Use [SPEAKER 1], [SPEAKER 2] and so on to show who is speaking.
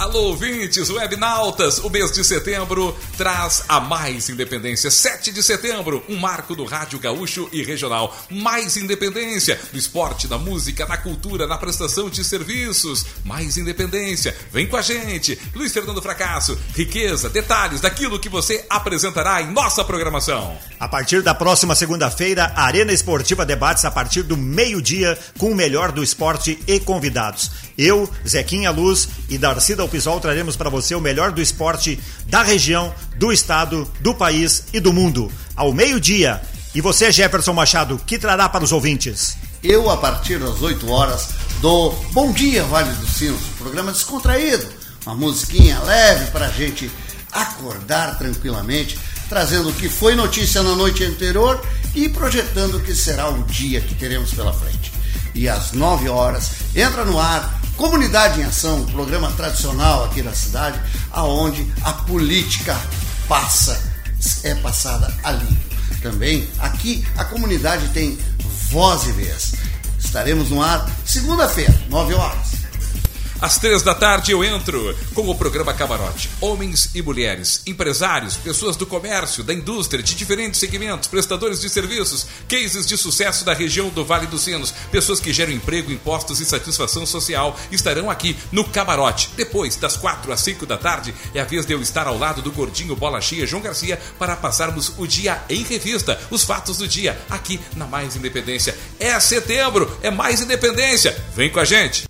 [SPEAKER 1] Alô, ouvintes, webnautas, o mês de setembro traz a mais independência. 7 de setembro, um marco do rádio gaúcho e regional. Mais independência no esporte, na música, na cultura, na prestação de serviços. Mais independência. Vem com a gente. Luiz Fernando Fracasso, riqueza, detalhes daquilo que você apresentará em nossa programação.
[SPEAKER 2] A partir da próxima segunda-feira, Arena Esportiva Debates a partir do meio-dia com o melhor do esporte e convidados. Eu, Zequinha Luz e Darcy Dalpisol traremos para você o melhor do esporte da região, do estado, do país e do mundo. Ao meio-dia. E você, Jefferson Machado, que trará para os ouvintes?
[SPEAKER 3] Eu, a partir das 8 horas, do Bom Dia Vale dos Sinos, programa descontraído, uma musiquinha leve para a gente acordar tranquilamente, trazendo o que foi notícia na noite anterior e projetando o que será o dia que teremos pela frente. E às 9 horas entra no ar Comunidade em Ação, um programa tradicional aqui da cidade, aonde a política passa, é passada ali. Também aqui a comunidade tem voz e vez. Estaremos no ar segunda-feira, 9 horas.
[SPEAKER 1] Às três da tarde eu entro com o programa Camarote. Homens e mulheres, empresários, pessoas do comércio, da indústria, de diferentes segmentos, prestadores de serviços, cases de sucesso da região do Vale dos Sinos, pessoas que geram emprego, impostos e satisfação social estarão aqui no Camarote. Depois, das quatro às cinco da tarde, é a vez de eu estar ao lado do gordinho Bola Cheia João Garcia para passarmos o dia em revista, os fatos do dia, aqui na Mais Independência. É setembro, é mais independência. Vem com a gente!